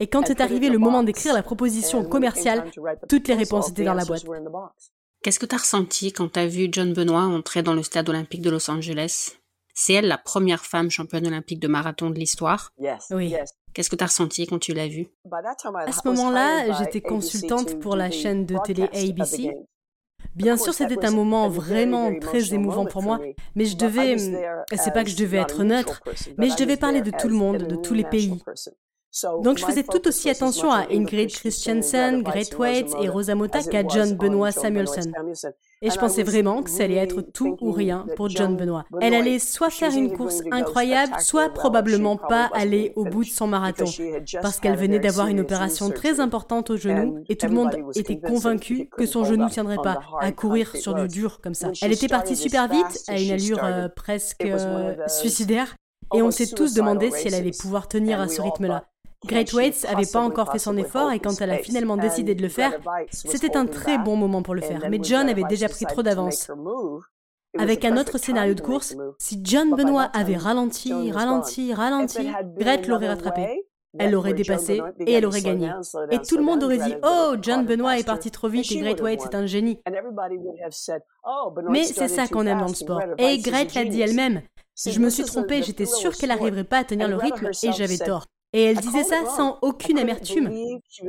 Et quand est arrivé le moment d'écrire la proposition commerciale, toutes les réponses étaient dans la boîte. Qu'est-ce que tu as ressenti quand tu as vu John Benoit entrer dans le stade olympique de Los Angeles? C'est elle la première femme championne olympique de marathon de l'histoire. Oui. Qu'est-ce que tu as ressenti quand tu l'as vue? À ce moment-là, j'étais consultante pour la chaîne de télé ABC. Bien sûr, c'était un moment vraiment très émouvant pour moi, mais je devais, c'est pas que je devais être neutre, mais je devais parler de tout le monde, de tous les pays. Donc je faisais tout aussi attention à Ingrid Christiansen, Great Waits et Rosa Mota qu'à John Benoit Samuelson. Et je pensais vraiment que ça allait être tout ou rien pour John Benoit. Elle allait soit faire une course incroyable, soit probablement pas aller au bout de son marathon, parce qu'elle venait d'avoir une opération très importante au genou et tout le monde était convaincu que son genou tiendrait pas à courir sur du dur comme ça. Elle était partie super vite, à une allure euh, presque euh, suicidaire, et on s'est tous demandé si elle allait pouvoir tenir à ce rythme-là. Great Waits avait pas encore fait son effort et quand elle a finalement décidé de le faire, c'était un très bon moment pour le faire. Mais John avait déjà pris trop d'avance. Avec un autre scénario de course, si John Benoit avait ralenti, ralenti, ralenti, Great l'aurait rattrapé. Elle l'aurait dépassé et elle aurait gagné. Et tout le monde aurait dit Oh, John Benoit est parti trop vite et Great Waits est un génie. Mais c'est ça qu'on aime dans le sport. Et Great l'a dit elle-même. Je me suis trompée, j'étais sûre qu'elle n'arriverait pas à tenir le rythme et j'avais tort. Et elle disait ça sans aucune amertume.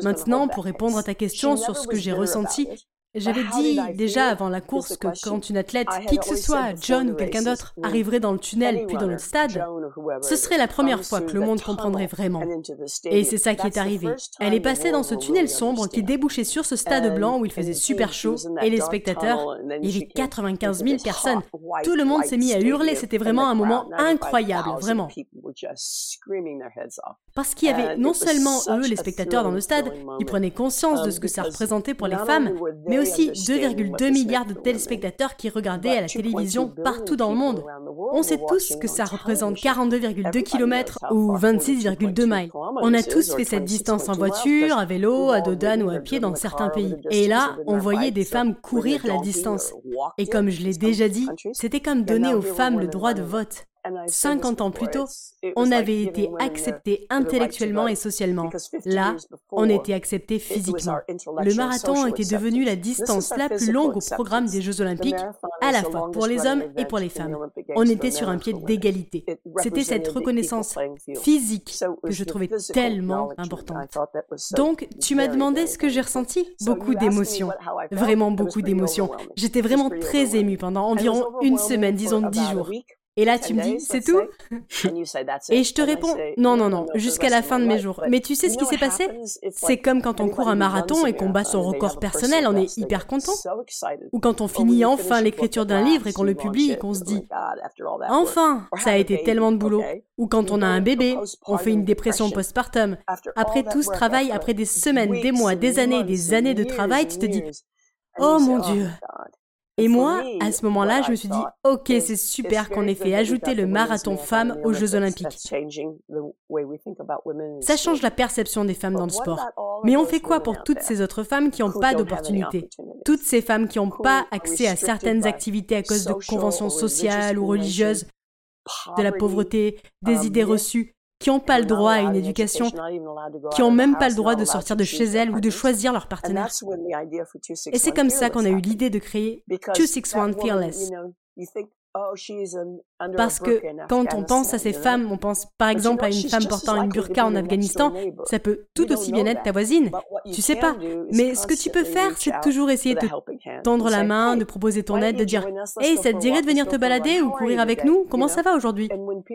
Maintenant, pour répondre à ta question sur ce que j'ai ressenti, J'avais dit déjà avant la course que quand une athlète, qui que ce soit, John ou quelqu'un d'autre, arriverait dans le tunnel puis dans le stade, ce serait la première fois que le monde comprendrait vraiment. Et c'est ça qui est arrivé. Elle est passée dans ce tunnel sombre qui débouchait sur ce stade blanc où il faisait super chaud et les spectateurs, il y avait 95 000 personnes. Tout le monde s'est mis à hurler, c'était vraiment un moment incroyable, vraiment. Parce qu'il y avait non seulement eux, les spectateurs dans le stade, qui prenaient conscience de ce que ça représentait pour les femmes, mais aussi 2,2 milliards de téléspectateurs qui regardaient à la télévision partout dans le monde. On sait tous que ça représente 42,2 km ou 26,2 miles. On a tous fait cette distance en voiture, à vélo, à dos d'âne ou à pied dans certains pays. Et là, on voyait des femmes courir la distance. Et comme je l'ai déjà dit, c'était comme donner aux femmes le droit de vote. 50 ans plus tôt, on avait été accepté intellectuellement et socialement. Là, on était accepté physiquement. Le marathon était devenu la distance la plus longue au programme des Jeux olympiques, à la fois pour les hommes et pour les femmes. On était sur un pied d'égalité. C'était cette reconnaissance physique que je trouvais tellement importante. Donc, tu m'as demandé ce que j'ai ressenti Beaucoup d'émotions. Vraiment beaucoup d'émotions. J'étais vraiment très émue pendant environ une semaine, disons dix jours. Et là, tu me dis, c'est tout Et je te réponds, non, non, non, jusqu'à la fin de mes jours. Mais tu sais ce qui s'est passé C'est comme quand on court un marathon et qu'on bat son record personnel, on est hyper content. Ou quand on finit enfin l'écriture d'un livre et qu'on le publie et qu'on se dit, enfin, ça a été tellement de boulot. Ou quand on a un bébé, on fait une dépression postpartum. Après tout ce travail, après des semaines, des mois, des années, des années de travail, tu te dis, oh mon Dieu, et moi, à ce moment-là, je me suis dit, ok, c'est super qu'on ait fait ajouter le marathon femmes aux Jeux olympiques. Ça change la perception des femmes dans le sport. Mais on fait quoi pour toutes ces autres femmes qui n'ont pas d'opportunité? Toutes ces femmes qui n'ont pas accès à certaines activités à cause de conventions sociales ou religieuses, de la pauvreté, des idées reçues, qui n'ont pas le droit à une éducation, qui n'ont même pas le droit de sortir de chez elles ou de choisir leur partenaire. Et c'est comme ça qu'on a eu l'idée de créer 261 Fearless. Oh, Parce que quand on pense à ces femmes, on pense par exemple à une femme portant une burqa en Afghanistan, ça peut tout aussi bien être ta voisine. Tu sais pas. Mais ce que tu peux faire, c'est toujours essayer de tendre la main, de proposer ton aide, de dire Hey, ça te dirait de venir te balader ou courir avec nous? Comment ça va aujourd'hui?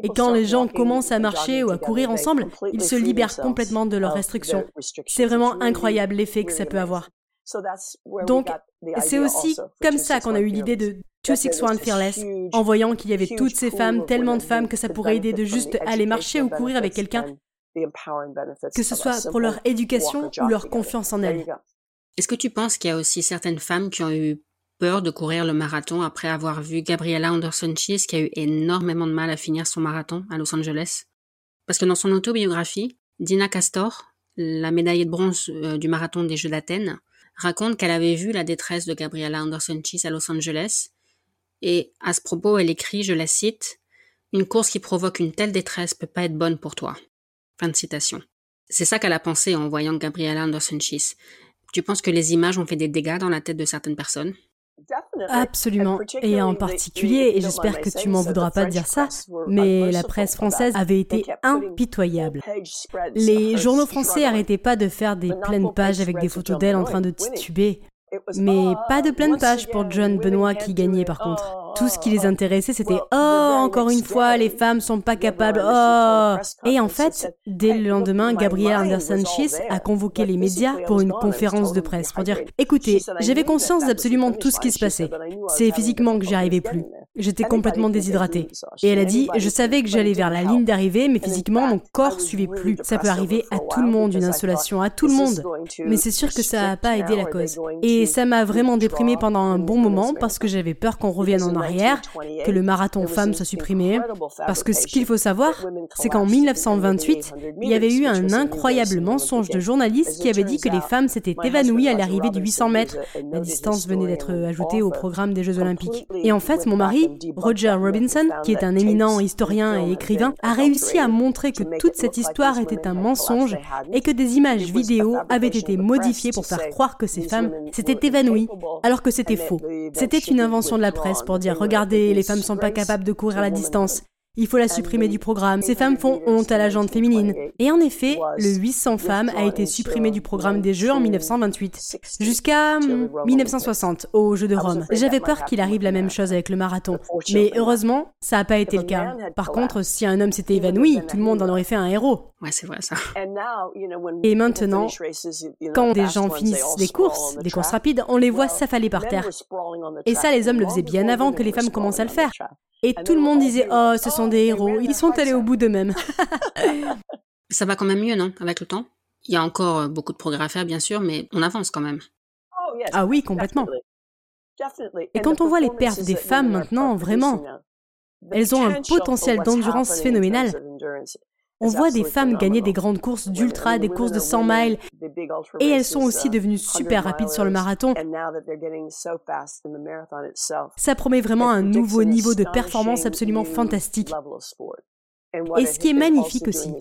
Et quand les gens commencent à marcher ou à courir ensemble, ils se libèrent complètement de leurs restrictions. C'est vraiment incroyable l'effet que ça peut avoir. Donc, c'est aussi comme ça qu'on a eu l'idée de 261 Fearless, en voyant qu'il y avait toutes ces femmes, tellement de femmes que ça pourrait aider de juste aller marcher ou courir avec quelqu'un, que ce soit pour leur éducation ou leur confiance en elles. Est-ce que tu penses qu'il y a aussi certaines femmes qui ont eu peur de courir le marathon après avoir vu Gabriella Anderson-Cheese qui a eu énormément de mal à finir son marathon à Los Angeles? Parce que dans son autobiographie, Dina Castor, la médaillée de bronze euh, du marathon des Jeux d'Athènes, raconte qu'elle avait vu la détresse de Gabriella Anderson-Cheese à Los Angeles et à ce propos, elle écrit, je la cite, Une course qui provoque une telle détresse peut pas être bonne pour toi. Fin de citation. C'est ça qu'elle a pensé en voyant Gabriella Anderson Cheese. Tu penses que les images ont fait des dégâts dans la tête de certaines personnes? Absolument. Et en particulier, et j'espère que tu m'en voudras pas de dire ça, mais la presse française avait été impitoyable. Les journaux français arrêtaient pas de faire des pleines pages avec des photos d'elle en train de tituber. Mais pas de pleine page pour John Benoit qui gagnait par contre. Tout ce qui les intéressait, c'était Oh, encore une fois, les femmes sont pas capables. Oh. Et en fait, dès le lendemain, Gabrielle Anderson Schiss a convoqué les médias pour une conférence de presse pour dire Écoutez, j'avais conscience d'absolument tout ce qui se passait. C'est physiquement que j'y arrivais plus. J'étais complètement déshydratée. Et elle a dit Je savais que j'allais vers la ligne d'arrivée, mais physiquement, mon corps suivait plus. Ça peut arriver à tout le monde, une insolation, à tout le monde. Mais c'est sûr que ça n'a pas aidé la cause. Et ça m'a vraiment déprimée pendant un bon moment parce que j'avais peur qu'on revienne en arrière que le marathon femmes soit supprimé. Parce que ce qu'il faut savoir, c'est qu'en 1928, il y avait eu un incroyable mensonge de journaliste qui avait dit que les femmes s'étaient évanouies à l'arrivée du 800 mètres. La distance venait d'être ajoutée au programme des Jeux Olympiques. Et en fait, mon mari, Roger Robinson, qui est un éminent historien et écrivain, a réussi à montrer que toute cette histoire était un mensonge et que des images vidéo avaient été modifiées pour faire croire que ces femmes s'étaient évanouies, alors que c'était faux. C'était une invention de la presse pour dire regardez, les femmes sont pas capables de courir la distance. Il faut la supprimer du programme. Ces femmes font honte à la gente féminine. Et en effet, le 800 femmes a été supprimé du programme des Jeux en 1928, jusqu'à 1960, aux Jeux de Rome. J'avais peur qu'il arrive la même chose avec le marathon. Mais heureusement, ça n'a pas été le cas. Par contre, si un homme s'était évanoui, tout le monde en aurait fait un héros. Ouais, c'est vrai ça. Et maintenant, quand des gens finissent des courses, des courses rapides, on les voit s'affaler par terre. Et ça, les hommes le faisaient bien avant que les femmes commencent à le faire. Et tout le monde disait Oh, ce sont des héros, ils sont allés au bout d'eux-mêmes. Ça va quand même mieux, non Avec le temps? Il y a encore euh, beaucoup de progrès à faire, bien sûr, mais on avance quand même. Ah oui, complètement. Et quand on voit les perfs des femmes maintenant, vraiment, elles ont un potentiel d'endurance phénoménal. On voit des femmes gagner des grandes courses d'ultra, des courses de 100 miles, et elles sont aussi devenues super rapides sur le marathon. Ça promet vraiment un nouveau niveau de performance absolument fantastique. Et ce qui est magnifique aussi,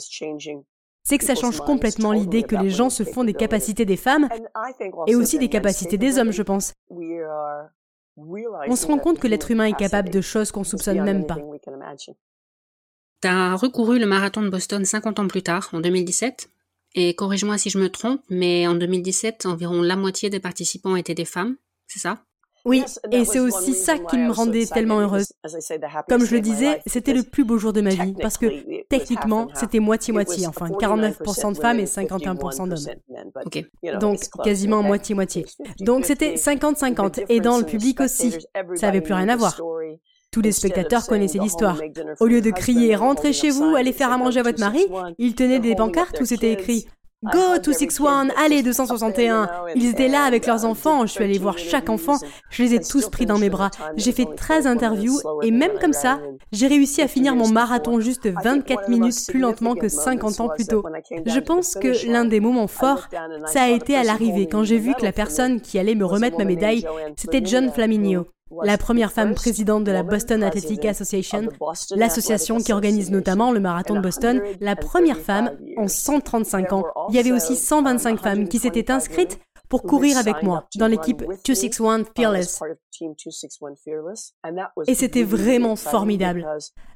c'est que ça change complètement l'idée que les gens se font des capacités des femmes et aussi des capacités des hommes, je pense. On se rend compte que l'être humain est capable de choses qu'on soupçonne même pas. Tu as recouru le marathon de Boston 50 ans plus tard, en 2017. Et corrige-moi si je me trompe, mais en 2017, environ la moitié des participants étaient des femmes, c'est ça? Oui, et c'est aussi ça qui me rendait tellement heureuse. Comme je le disais, c'était le plus beau jour de ma vie, parce que techniquement, c'était moitié-moitié, enfin 49% de femmes et 51% d'hommes. Ok. Donc quasiment moitié-moitié. Donc c'était 50-50, et dans le public aussi. Ça n'avait plus rien à voir. Tous les spectateurs connaissaient l'histoire. Au lieu de crier Rentrez chez vous, allez faire à manger à votre mari, ils tenaient des pancartes où c'était écrit Go to 6-1, allez 261. Ils étaient là avec leurs enfants, je suis allée voir chaque enfant, je les ai tous pris dans mes bras. J'ai fait 13 interviews et même comme ça, j'ai réussi à finir mon marathon juste 24 minutes plus lentement que 50 ans plus tôt. Je pense que l'un des moments forts, ça a été à l'arrivée quand j'ai vu que la personne qui allait me remettre ma médaille, c'était John Flaminio la première femme présidente de la Boston Athletic Association, l'association qui organise notamment le marathon de Boston, la première femme en 135 ans. Il y avait aussi 125 femmes qui s'étaient inscrites pour courir avec moi dans l'équipe 261 Fearless. Et c'était vraiment formidable,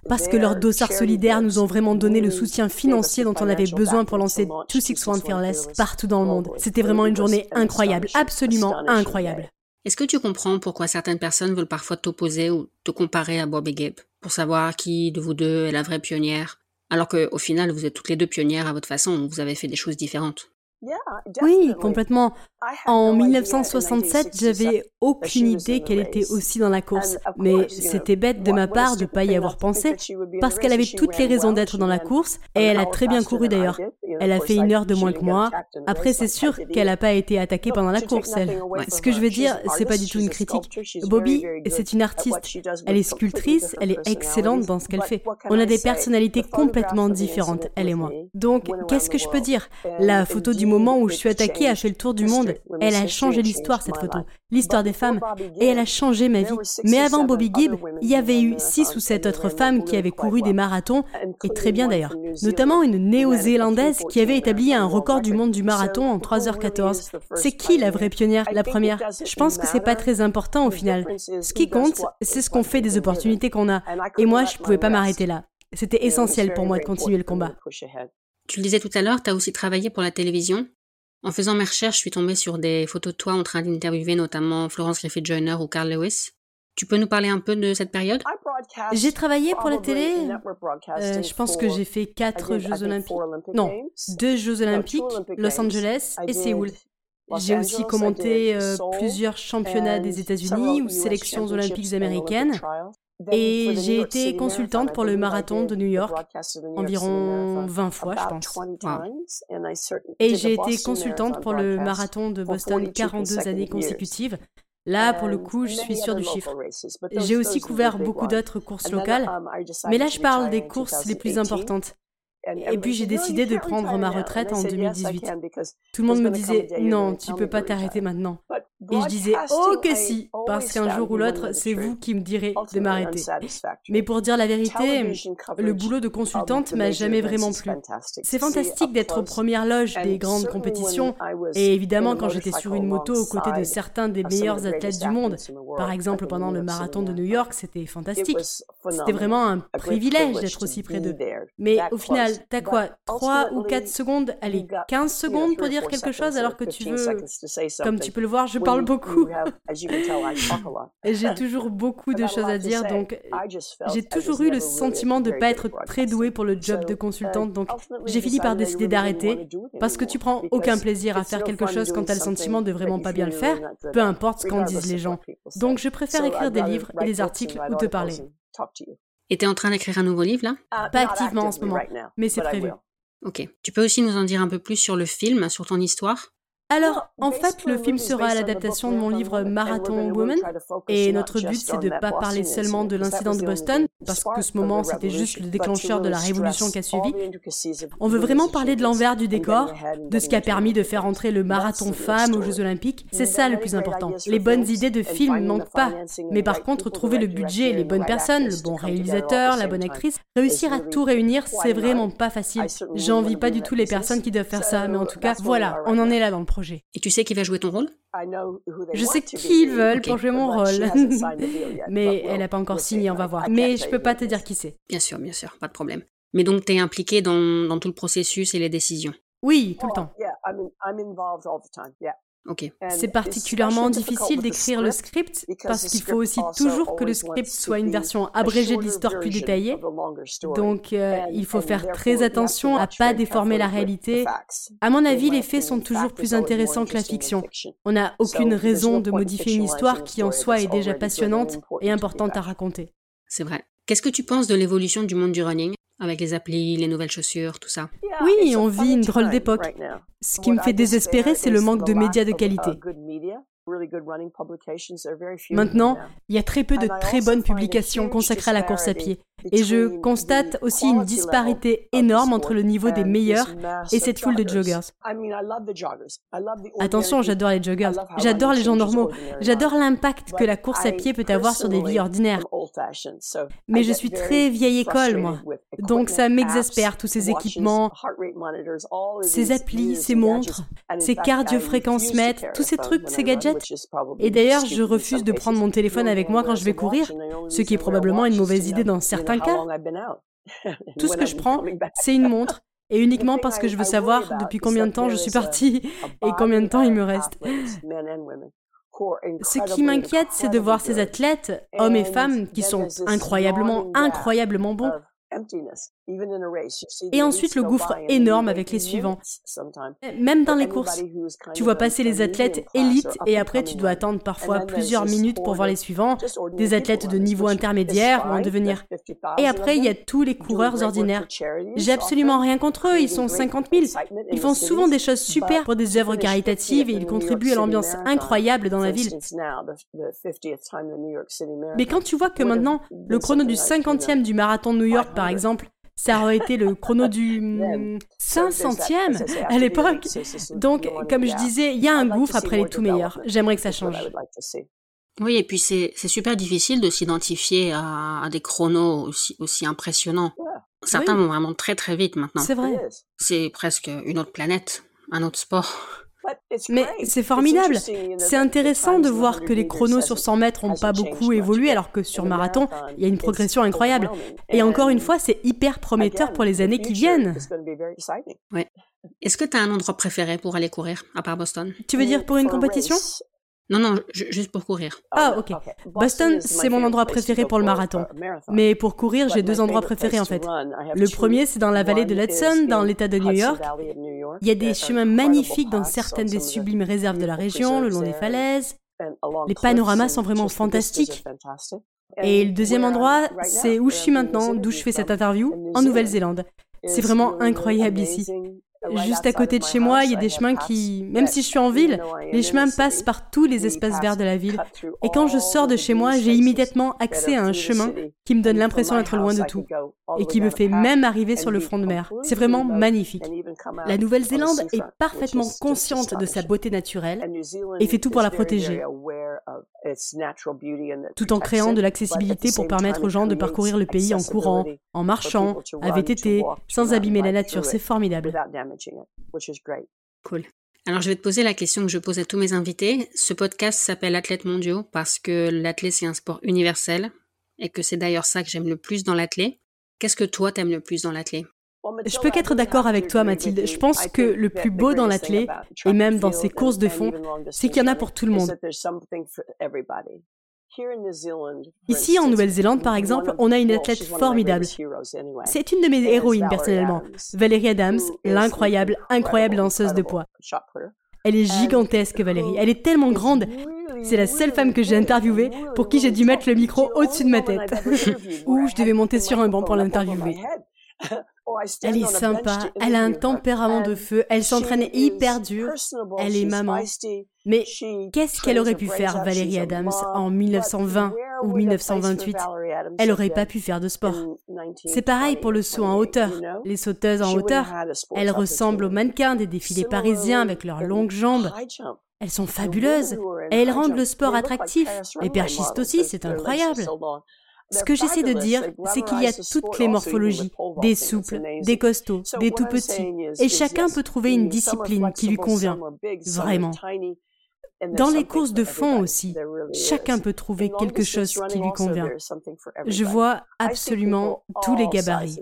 parce que leurs dossards solidaires nous ont vraiment donné le soutien financier dont on avait besoin pour lancer 261 Fearless partout dans le monde. C'était vraiment une journée incroyable, absolument incroyable. Est-ce que tu comprends pourquoi certaines personnes veulent parfois t'opposer ou te comparer à Bob et Gabe pour savoir qui de vous deux est la vraie pionnière, alors qu'au final vous êtes toutes les deux pionnières à votre façon, vous avez fait des choses différentes? Oui, complètement. En 1967, j'avais aucune idée qu'elle était aussi dans la course. Mais c'était bête de ma part de ne pas y avoir pensé, parce qu'elle avait toutes les raisons d'être dans la course, et elle a très bien couru d'ailleurs. Elle a fait une heure de moins que moi. Après, c'est sûr qu'elle n'a pas été attaquée pendant la course, elle. Ce que je veux dire, c'est pas du tout une critique. Bobby, c'est une artiste. Elle est sculptrice, elle est excellente dans ce qu'elle fait. On a des personnalités complètement différentes, elle et moi. Donc, qu'est-ce que je peux dire? La photo du moment où je suis attaquée a fait le tour du monde. Elle a changé l'histoire, cette photo. L'histoire des femmes. Et elle a changé ma vie. Mais avant Bobby Gibb, il y avait eu six ou sept autres femmes qui avaient couru des marathons, et très bien d'ailleurs. Notamment une néo-zélandaise qui avait établi un record du monde du marathon en 3h14. C'est qui la vraie pionnière, la première? Je pense que c'est pas très important au final. Ce qui compte, c'est ce qu'on fait des opportunités qu'on a. Et moi, je pouvais pas m'arrêter là. C'était essentiel pour moi de continuer le combat. Tu le disais tout à l'heure, tu as aussi travaillé pour la télévision. En faisant mes recherches, je suis tombée sur des photos de toi en train d'interviewer notamment Florence Griffith Joyner ou Carl Lewis. Tu peux nous parler un peu de cette période? J'ai travaillé pour la télé. Euh, je pense que j'ai fait quatre Jeux olympiques. Non, deux Jeux olympiques, Los Angeles et Séoul. J'ai aussi commenté euh, plusieurs championnats des États-Unis ou sélections olympiques américaines. Et j'ai été consultante pour le marathon de New York environ 20 fois, je pense. Et j'ai été consultante pour le marathon de Boston 42 années consécutives. Là, pour le coup, je suis sûre du chiffre. J'ai aussi couvert beaucoup d'autres courses locales, um, mais là, je parle des courses les plus importantes. Et puis j'ai décidé de prendre ma retraite en 2018. Tout le monde me disait non, tu peux pas t'arrêter maintenant. Et je disais oh que si, parce qu'un jour ou l'autre, c'est vous qui me direz de m'arrêter. Mais pour dire la vérité, le boulot de consultante m'a jamais vraiment plu. C'est fantastique d'être aux premières loges des grandes compétitions, et évidemment quand j'étais sur une moto aux côtés de certains des meilleurs athlètes du monde, par exemple pendant le marathon de New York, c'était fantastique. C'était vraiment un privilège d'être aussi près d'eux. Mais au final, t'as quoi? 3 ou 4 secondes, allez, 15 secondes pour dire quelque chose alors que tu veux... Comme tu peux le voir, je parle beaucoup. Et j'ai toujours beaucoup de choses à dire, donc j'ai toujours eu le sentiment de ne pas être très douée pour le job de consultante, donc j'ai fini par décider d'arrêter, parce que tu prends aucun plaisir à faire quelque chose quand tu as le sentiment de vraiment pas bien le faire, peu importe ce qu'en disent les gens. Donc je préfère écrire des livres et des articles ou te parler. Et tu es en train d'écrire un nouveau livre là? Uh, Pas activement en ce moment, mais c'est prévu. Ok. Tu peux aussi nous en dire un peu plus sur le film, sur ton histoire? Alors, en fait, le film sera l'adaptation de mon livre Marathon Woman, et notre but, c'est de ne pas parler seulement de l'incident de Boston, parce que ce moment, c'était juste le déclencheur de la révolution qui a suivi. On veut vraiment parler de l'envers du décor, de ce qui a permis de faire entrer le marathon femme aux Jeux Olympiques. C'est ça le plus important. Les bonnes idées de film ne manquent pas, mais par contre, trouver le budget, les bonnes personnes, le bon réalisateur, la bonne actrice, réussir à tout réunir, c'est vraiment pas facile. J'envie pas du tout les personnes qui doivent faire ça, mais en tout cas, voilà, on en est là dans le et tu sais qui va jouer ton rôle? Je sais qui ils veulent pour jouer mon rôle. Mais elle n'a pas encore signé, on va voir. Mais je peux pas te dire qui c'est. Bien sûr, bien sûr, pas de problème. Mais donc tu es impliqué dans, dans tout le processus et les décisions Oui, tout le temps. C'est particulièrement difficile d'écrire le script parce qu'il faut aussi toujours que le script soit une version abrégée de l'histoire plus détaillée. Donc euh, il faut faire très attention à pas déformer la réalité. À mon avis, les faits sont toujours plus intéressants que la fiction. On n'a aucune raison de modifier une histoire qui en soi est déjà passionnante et importante à raconter. C'est vrai. Qu'est-ce que tu penses de l'évolution du monde du running? Avec les applis, les nouvelles chaussures, tout ça Oui, on vit une drôle d'époque. Ce qui me fait désespérer, c'est le manque de médias de qualité. Maintenant, il y a très peu de très bonnes publications consacrées à la course à pied. Et je constate aussi une disparité énorme entre le niveau des meilleurs et cette foule de joggers. Attention, j'adore les joggers. J'adore les gens normaux. J'adore l'impact que la course à pied peut avoir sur des vies ordinaires. Mais je suis très vieille école, moi. Donc ça m'exaspère, tous ces équipements, ces applis, ces montres, ces cardio-fréquences mètres, tous ces trucs, ces gadgets. Et d'ailleurs, je refuse de prendre mon téléphone avec moi quand je vais courir, ce qui est probablement une mauvaise idée dans certains cas. Tout ce que je prends, c'est une montre, et uniquement parce que je veux savoir depuis combien de temps je suis partie et combien de temps il me reste. Ce qui m'inquiète, c'est de voir ces athlètes, hommes et femmes, qui sont incroyablement, incroyablement bons, et ensuite le gouffre énorme avec les suivants. Même dans les courses, tu vois passer les athlètes élites et après tu dois attendre parfois plusieurs minutes pour voir les suivants, des athlètes de niveau intermédiaire ou en devenir. Et après il y a tous les coureurs ordinaires. J'ai absolument rien contre eux, ils sont 50 000. Ils font souvent des choses super pour des œuvres caritatives et ils contribuent à l'ambiance incroyable dans la ville. Mais quand tu vois que maintenant le chrono du 50e du marathon de New York par exemple ça aurait été le chrono du 500e à l'époque. Donc, comme je disais, il y a un gouffre après les tout meilleurs. J'aimerais que ça change. Oui, et puis c'est super difficile de s'identifier à, des chronos aussi, aussi impressionnants. Certains vont vraiment très très vite maintenant. C'est vrai. C'est presque une autre planète, un autre sport. Mais c'est formidable. C'est intéressant de voir que les chronos sur 100 mètres n'ont pas beaucoup évolué alors que sur marathon, il y a une progression incroyable. Et encore une fois, c'est hyper prometteur pour les années qui viennent. Ouais. Est-ce que tu as un endroit préféré pour aller courir, à part Boston? Tu veux dire pour une compétition? Non, non, juste pour courir. Ah, ok. Boston, c'est mon endroit préféré pour le marathon. Mais pour courir, j'ai deux endroits préférés en fait. Le premier, c'est dans la vallée de l'Hudson, dans l'État de New York. Il y a des chemins magnifiques dans certaines des sublimes réserves de la région, le long des falaises. Les panoramas sont vraiment fantastiques. Et le deuxième endroit, c'est où je suis maintenant, d'où je fais cette interview, en Nouvelle-Zélande. C'est vraiment incroyable ici. Juste à côté de chez moi, il y a des chemins qui, même si je suis en ville, les chemins passent par tous les espaces verts de la ville. Et quand je sors de chez moi, j'ai immédiatement accès à un chemin qui me donne l'impression d'être loin de tout et qui me fait même arriver sur le front de mer. C'est vraiment magnifique. La Nouvelle-Zélande est parfaitement consciente de sa beauté naturelle et fait tout pour la protéger, tout en créant de l'accessibilité pour permettre aux gens de parcourir le pays en courant, en marchant, à VTT, sans abîmer la nature. C'est formidable. Cool. Alors je vais te poser la question que je pose à tous mes invités. Ce podcast s'appelle Athlètes mondiaux parce que l'athlète c'est un sport universel et que c'est d'ailleurs ça que j'aime le plus dans l'athlète. Qu'est-ce que toi t'aimes le plus dans l'athlète? Je peux qu'être d'accord avec toi, Mathilde. Je pense que le plus beau dans l'athlète, et même dans ces courses de fond, c'est qu'il y en a pour tout le monde. Ici, en Nouvelle-Zélande, par exemple, on a une athlète formidable. C'est une de mes héroïnes, personnellement. Valérie Adams, l'incroyable, incroyable lanceuse de poids. Elle est gigantesque, Valérie. Elle est tellement grande. C'est la seule femme que j'ai interviewée pour qui j'ai dû mettre le micro au-dessus de ma tête. Ou je devais monter sur un banc pour l'interviewer. Oh, elle est sympa, elle a un tempérament de feu, elle s'entraîne hyper dur, elle est maman. Mais qu'est-ce qu'elle aurait pu faire, Valérie Adams, en 1920 ou 1928 Elle n'aurait pas pu faire de sport. C'est pareil pour le saut en hauteur. Les sauteuses en hauteur, elles ressemblent aux mannequins des défilés parisiens avec leurs longues jambes. Elles sont fabuleuses. et elles rendent le sport attractif. Les perchistes aussi, c'est incroyable. Ce que j'essaie de dire, c'est qu'il y a toutes les morphologies, des souples, des costauds, des tout petits, et chacun peut trouver une discipline qui lui convient, vraiment. Dans les courses de fond aussi, chacun peut trouver quelque chose qui lui convient. Je vois absolument tous les gabarits.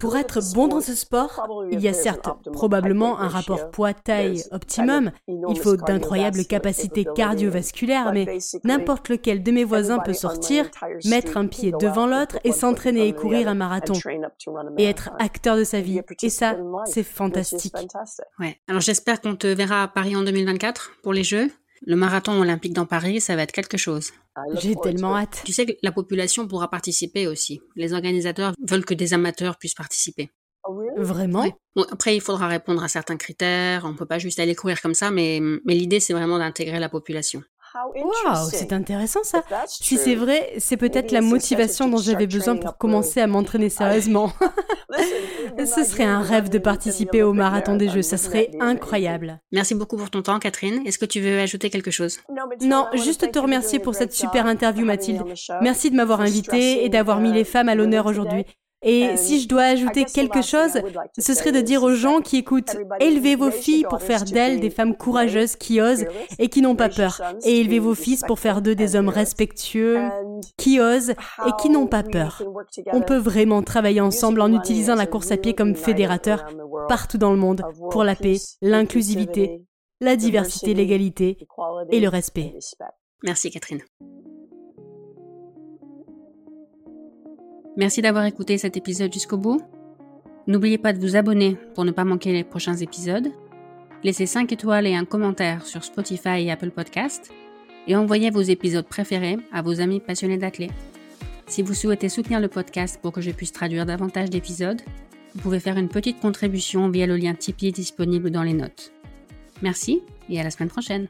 Pour être bon dans ce sport, il y a certes probablement un rapport poids-taille optimum, il faut d'incroyables capacités cardiovasculaires, mais n'importe lequel de mes voisins peut sortir, mettre un pied devant l'autre et s'entraîner et courir un marathon et être acteur de sa vie. Et ça, c'est fantastique. Ouais. Alors j'espère qu'on te verra à Paris en 2024 pour les Jeux. Le marathon olympique dans Paris, ça va être quelque chose. Ah, J'ai tellement hâte. Tu sais que la population pourra participer aussi. Les organisateurs veulent que des amateurs puissent participer. Ah Vraiment? Après, il faudra répondre à certains critères. On peut pas juste aller courir comme ça, mais, mais l'idée, c'est vraiment d'intégrer la population. Waouh, c'est intéressant ça. Si c'est vrai, c'est peut-être la motivation dont j'avais besoin pour commencer à m'entraîner sérieusement. Ce serait un rêve de participer au marathon des Jeux, ça serait incroyable. Merci beaucoup pour ton temps, Catherine. Est-ce que tu veux ajouter quelque chose? Non, juste te remercier pour cette super interview, Mathilde. Merci de m'avoir invité et d'avoir mis les femmes à l'honneur aujourd'hui. Et si je dois ajouter quelque chose, ce serait de dire aux gens qui écoutent, élevez vos filles pour faire d'elles des femmes courageuses qui osent et qui n'ont pas peur. Et élevez vos fils pour faire d'eux des hommes respectueux, qui osent et qui n'ont pas peur. On peut vraiment travailler ensemble en utilisant la course à pied comme fédérateur partout dans le monde pour la paix, l'inclusivité, la diversité, l'égalité et le respect. Merci Catherine. Merci d'avoir écouté cet épisode jusqu'au bout. N'oubliez pas de vous abonner pour ne pas manquer les prochains épisodes. Laissez 5 étoiles et un commentaire sur Spotify et Apple Podcast. Et envoyez vos épisodes préférés à vos amis passionnés d'athlètes. Si vous souhaitez soutenir le podcast pour que je puisse traduire davantage d'épisodes, vous pouvez faire une petite contribution via le lien Tipeee disponible dans les notes. Merci et à la semaine prochaine.